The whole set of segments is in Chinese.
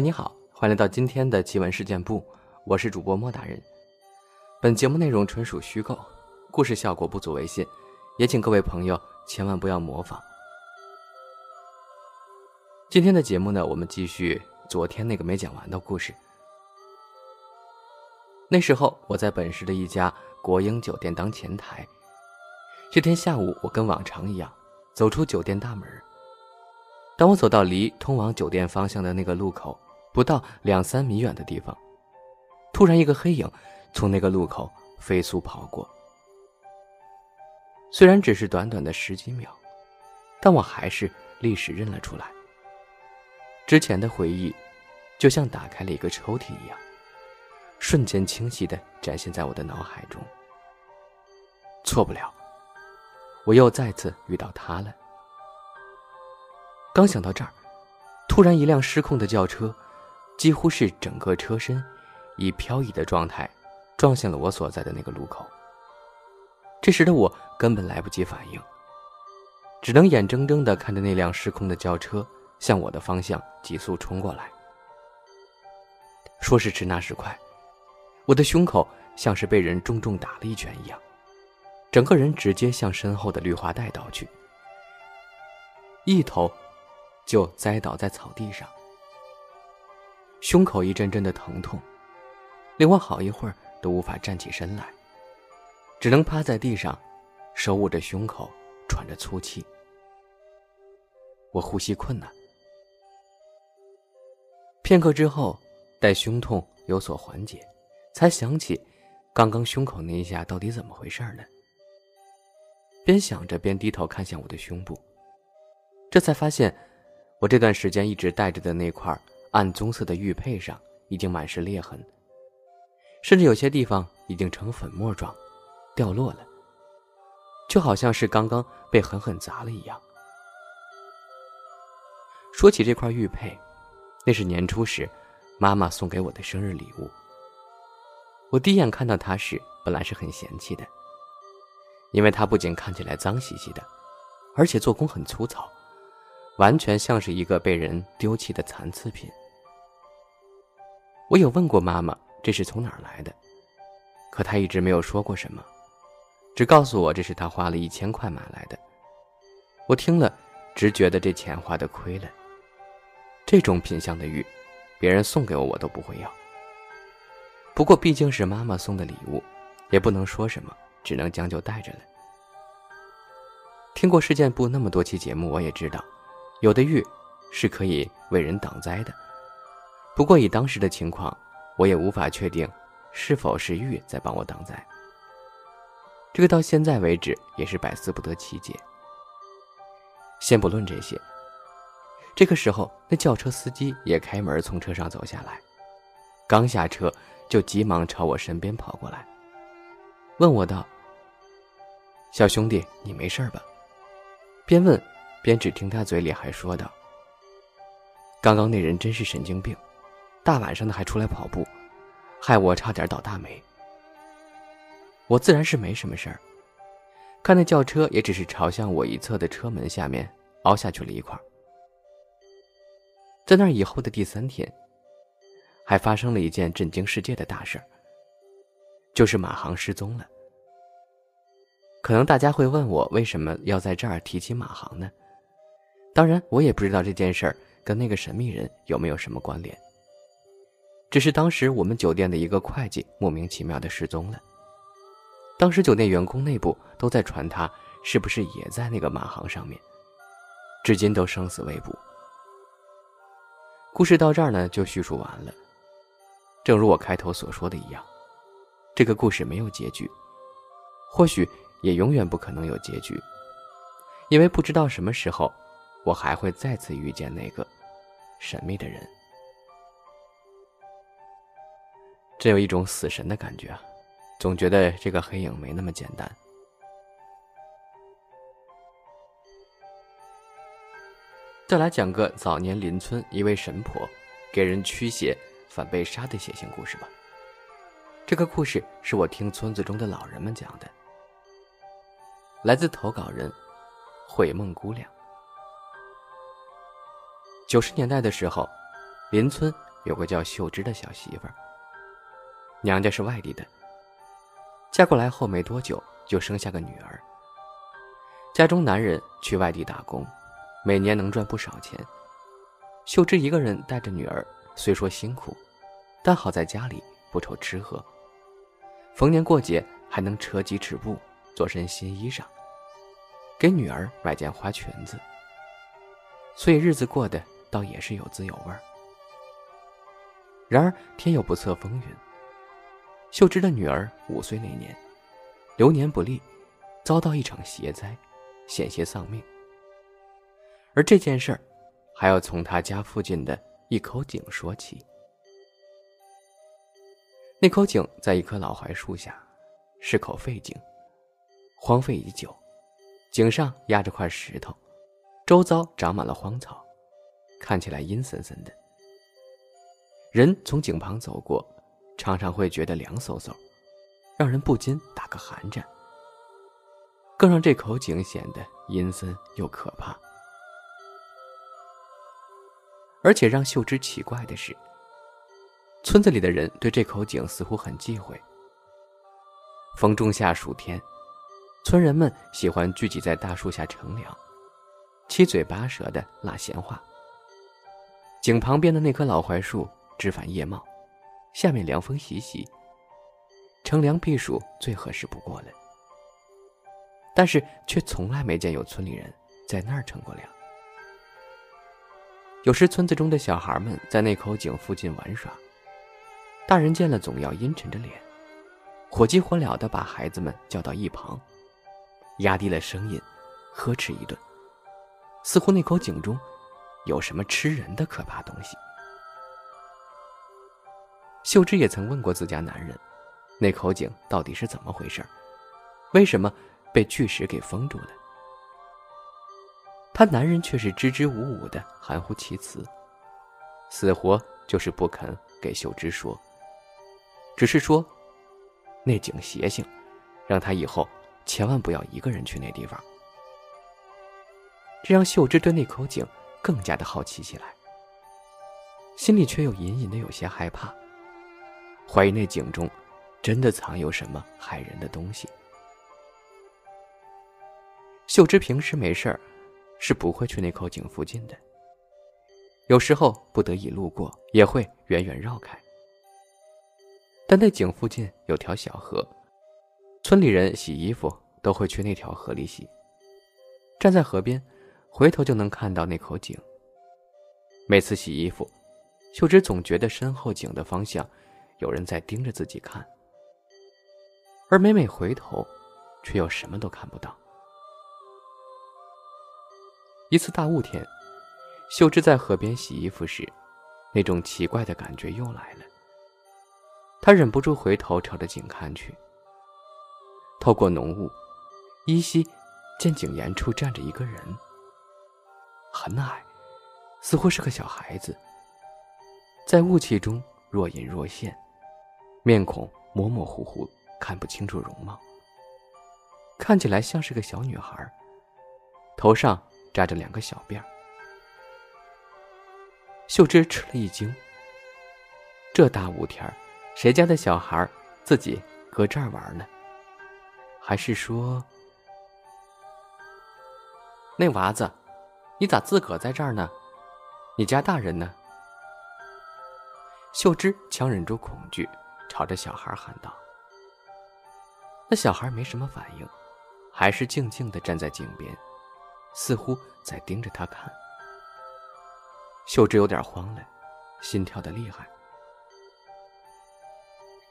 你好，欢迎来到今天的奇闻事件部，我是主播莫大人。本节目内容纯属虚构，故事效果不足为信，也请各位朋友千万不要模仿。今天的节目呢，我们继续昨天那个没讲完的故事。那时候我在本市的一家国营酒店当前台。这天下午，我跟往常一样走出酒店大门。当我走到离通往酒店方向的那个路口不到两三米远的地方，突然一个黑影从那个路口飞速跑过。虽然只是短短的十几秒，但我还是立时认了出来。之前的回忆，就像打开了一个抽屉一样，瞬间清晰的展现在我的脑海中。错不了，我又再次遇到他了。刚想到这儿，突然一辆失控的轿车，几乎是整个车身以漂移的状态撞向了我所在的那个路口。这时的我根本来不及反应，只能眼睁睁地看着那辆失控的轿车向我的方向急速冲过来。说时迟，那时快，我的胸口像是被人重重打了一拳一样，整个人直接向身后的绿化带倒去，一头。就栽倒在草地上，胸口一阵阵的疼痛，令我好一会儿都无法站起身来，只能趴在地上，手捂着胸口，喘着粗气。我呼吸困难。片刻之后，待胸痛有所缓解，才想起刚刚胸口那一下到底怎么回事呢？边想着边低头看向我的胸部，这才发现。我这段时间一直戴着的那块暗棕色的玉佩上已经满是裂痕，甚至有些地方已经成粉末状，掉落了，就好像是刚刚被狠狠砸了一样。说起这块玉佩，那是年初时妈妈送给我的生日礼物。我第一眼看到它时，本来是很嫌弃的，因为它不仅看起来脏兮兮的，而且做工很粗糙。完全像是一个被人丢弃的残次品。我有问过妈妈这是从哪儿来的，可她一直没有说过什么，只告诉我这是她花了一千块买来的。我听了，只觉得这钱花的亏了。这种品相的玉，别人送给我我都不会要。不过毕竟是妈妈送的礼物，也不能说什么，只能将就带着了。听过事件部那么多期节目，我也知道。有的玉是可以为人挡灾的，不过以当时的情况，我也无法确定是否是玉在帮我挡灾。这个到现在为止也是百思不得其解。先不论这些，这个时候那轿车司机也开门从车上走下来，刚下车就急忙朝我身边跑过来，问我道：“小兄弟，你没事吧？”边问。边只听他嘴里还说道：“刚刚那人真是神经病，大晚上的还出来跑步，害我差点倒大霉。”我自然是没什么事儿，看那轿车也只是朝向我一侧的车门下面凹下去了一块。在那以后的第三天，还发生了一件震惊世界的大事儿，就是马航失踪了。可能大家会问我，为什么要在这儿提起马航呢？当然，我也不知道这件事儿跟那个神秘人有没有什么关联。只是当时我们酒店的一个会计莫名其妙的失踪了。当时酒店员工内部都在传他是不是也在那个马航上面，至今都生死未卜。故事到这儿呢就叙述完了。正如我开头所说的一样，这个故事没有结局，或许也永远不可能有结局，因为不知道什么时候。我还会再次遇见那个神秘的人，真有一种死神的感觉啊！总觉得这个黑影没那么简单。再来讲个早年邻村一位神婆给人驱邪反被杀的血腥故事吧。这个故事是我听村子中的老人们讲的，来自投稿人悔梦姑娘。九十年代的时候，邻村有个叫秀芝的小媳妇儿，娘家是外地的。嫁过来后没多久就生下个女儿。家中男人去外地打工，每年能赚不少钱。秀芝一个人带着女儿，虽说辛苦，但好在家里不愁吃喝。逢年过节还能扯几尺布，做身新衣裳，给女儿买件花裙子。所以日子过得倒也是有滋有味儿。然而天有不测风云。秀芝的女儿五岁那年，流年不利，遭到一场邪灾，险些丧命。而这件事儿，还要从他家附近的一口井说起。那口井在一棵老槐树下，是口废井，荒废已久，井上压着块石头，周遭长满了荒草，看起来阴森森的。人从井旁走过。常常会觉得凉飕飕，让人不禁打个寒颤。更让这口井显得阴森又可怕。而且让秀芝奇怪的是，村子里的人对这口井似乎很忌讳。逢仲夏暑天，村人们喜欢聚集在大树下乘凉，七嘴八舌的拉闲话。井旁边的那棵老槐树枝繁叶茂。下面凉风习习，乘凉避暑最合适不过了。但是却从来没见有村里人在那儿乘过凉。有时村子中的小孩们在那口井附近玩耍，大人见了总要阴沉着脸，火急火燎地把孩子们叫到一旁，压低了声音，呵斥一顿，似乎那口井中有什么吃人的可怕东西。秀芝也曾问过自家男人：“那口井到底是怎么回事？为什么被巨石给封住了？”他男人却是支支吾吾的，含糊其辞，死活就是不肯给秀芝说，只是说：“那井邪性，让他以后千万不要一个人去那地方。”这让秀芝对那口井更加的好奇起来，心里却又隐隐的有些害怕。怀疑那井中真的藏有什么害人的东西。秀芝平时没事儿是不会去那口井附近的，有时候不得已路过也会远远绕开。但那井附近有条小河，村里人洗衣服都会去那条河里洗。站在河边，回头就能看到那口井。每次洗衣服，秀芝总觉得身后井的方向。有人在盯着自己看，而每每回头，却又什么都看不到。一次大雾天，秀芝在河边洗衣服时，那种奇怪的感觉又来了。她忍不住回头朝着井看去。透过浓雾，依稀见井沿处站着一个人，很矮，似乎是个小孩子，在雾气中若隐若现。面孔模模糊糊，看不清楚容貌。看起来像是个小女孩，头上扎着两个小辫儿。秀芝吃了一惊。这大雾天谁家的小孩自己搁这儿玩呢？还是说，那娃子，你咋自个在这儿呢？你家大人呢？秀芝强忍住恐惧。朝着小孩喊道：“那小孩没什么反应，还是静静的站在井边，似乎在盯着他看。”秀芝有点慌了，心跳的厉害。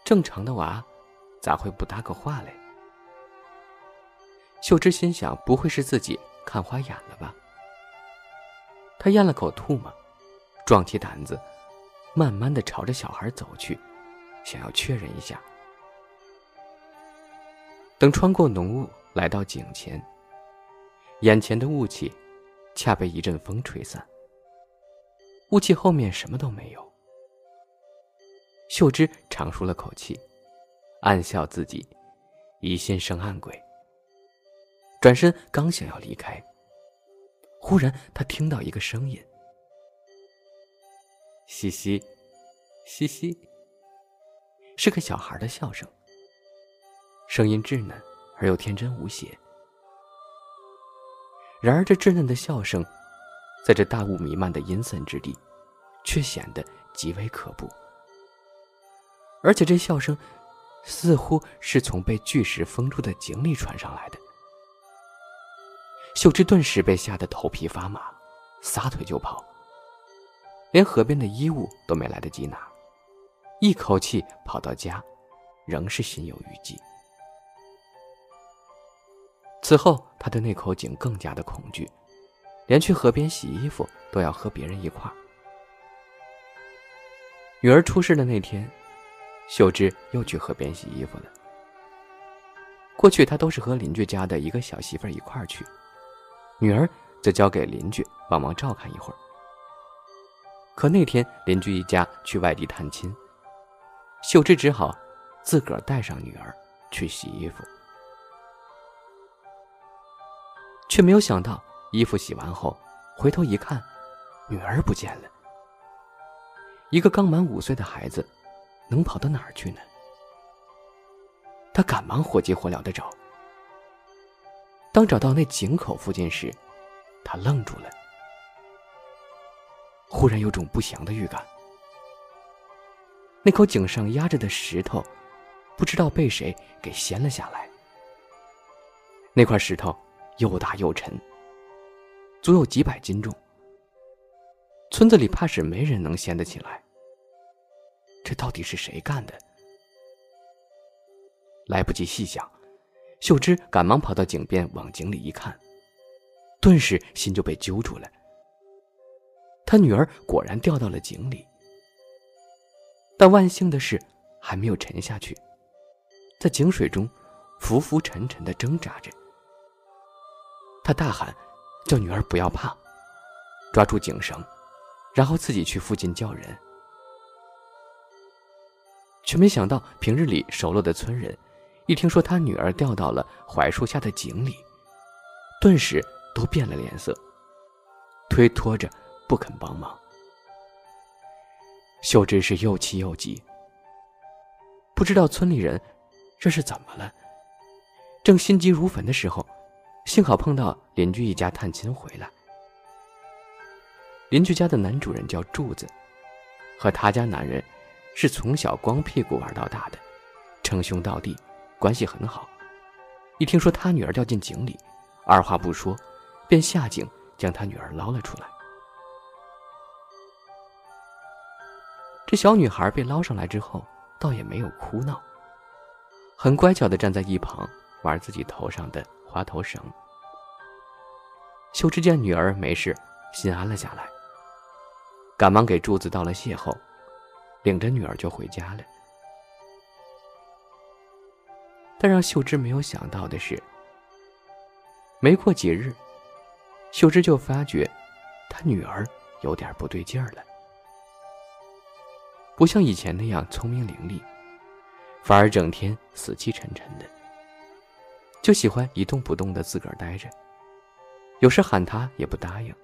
正常的娃，咋会不搭个话嘞？秀芝心想：不会是自己看花眼了吧？他咽了口唾沫，壮起胆子，慢慢的朝着小孩走去。想要确认一下。等穿过浓雾来到井前，眼前的雾气恰被一阵风吹散。雾气后面什么都没有。秀芝长舒了口气，暗笑自己疑心生暗鬼。转身刚想要离开，忽然他听到一个声音：“嘻嘻，嘻嘻，是个小孩的笑声，声音稚嫩而又天真无邪。然而，这稚嫩的笑声，在这大雾弥漫的阴森之地，却显得极为可怖。而且，这笑声似乎是从被巨石封住的井里传上来的。秀芝顿时被吓得头皮发麻，撒腿就跑，连河边的衣物都没来得及拿，一口气跑到家，仍是心有余悸。此后，他对那口井更加的恐惧，连去河边洗衣服都要和别人一块儿。女儿出事的那天，秀芝又去河边洗衣服了。过去，她都是和邻居家的一个小媳妇一块儿去，女儿则交给邻居帮忙照看一会儿。可那天邻居一家去外地探亲，秀芝只好自个儿带上女儿去洗衣服。却没有想到，衣服洗完后，回头一看，女儿不见了。一个刚满五岁的孩子，能跑到哪儿去呢？他赶忙火急火燎的找。当找到那井口附近时，他愣住了，忽然有种不祥的预感。那口井上压着的石头，不知道被谁给掀了下来。那块石头。又大又沉，足有几百斤重。村子里怕是没人能掀得起来。这到底是谁干的？来不及细想，秀芝赶忙跑到井边，往井里一看，顿时心就被揪住了。他女儿果然掉到了井里，但万幸的是，还没有沉下去，在井水中浮浮沉沉的挣扎着。他大喊，叫女儿不要怕，抓住井绳，然后自己去附近叫人。却没想到，平日里熟络的村人，一听说他女儿掉到了槐树下的井里，顿时都变了脸色，推脱着不肯帮忙。秀芝是又气又急，不知道村里人这是怎么了，正心急如焚的时候。幸好碰到邻居一家探亲回来。邻居家的男主人叫柱子，和他家男人是从小光屁股玩到大的，称兄道弟，关系很好。一听说他女儿掉进井里，二话不说，便下井将他女儿捞了出来。这小女孩被捞上来之后，倒也没有哭闹，很乖巧的站在一旁玩自己头上的。花头绳。秀芝见女儿没事，心安了下来，赶忙给柱子道了谢后，领着女儿就回家了。但让秀芝没有想到的是，没过几日，秀芝就发觉，她女儿有点不对劲儿了，不像以前那样聪明伶俐，反而整天死气沉沉的。就喜欢一动不动的自个儿待着，有时喊他也不答应，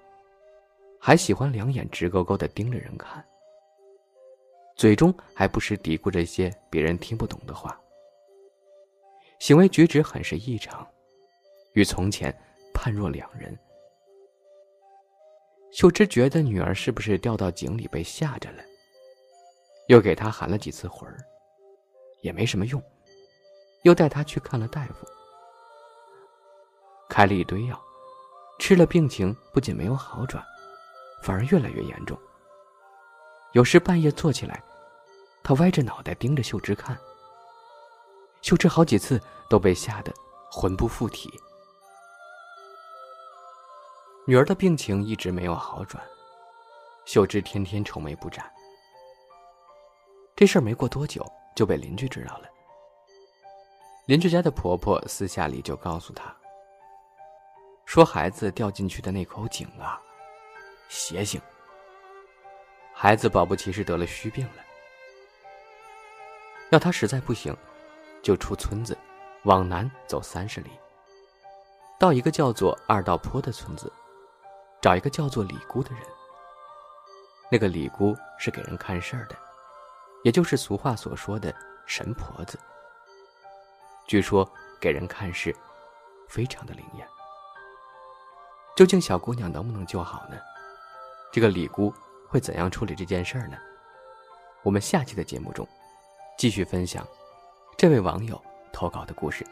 还喜欢两眼直勾勾的盯着人看，嘴中还不时嘀咕着一些别人听不懂的话，行为举止很是异常，与从前判若两人。秀芝觉得女儿是不是掉到井里被吓着了，又给她喊了几次魂儿，也没什么用，又带她去看了大夫。开了一堆药，吃了病情不仅没有好转，反而越来越严重。有时半夜坐起来，他歪着脑袋盯着秀芝看。秀芝好几次都被吓得魂不附体。女儿的病情一直没有好转，秀芝天天愁眉不展。这事儿没过多久就被邻居知道了。邻居家的婆婆私下里就告诉她。说孩子掉进去的那口井啊，邪性。孩子保不齐是得了虚病了。要他实在不行，就出村子，往南走三十里，到一个叫做二道坡的村子，找一个叫做李姑的人。那个李姑是给人看事儿的，也就是俗话所说的神婆子。据说给人看事，非常的灵验。究竟小姑娘能不能救好呢？这个李姑会怎样处理这件事儿呢？我们下期的节目中，继续分享这位网友投稿的故事。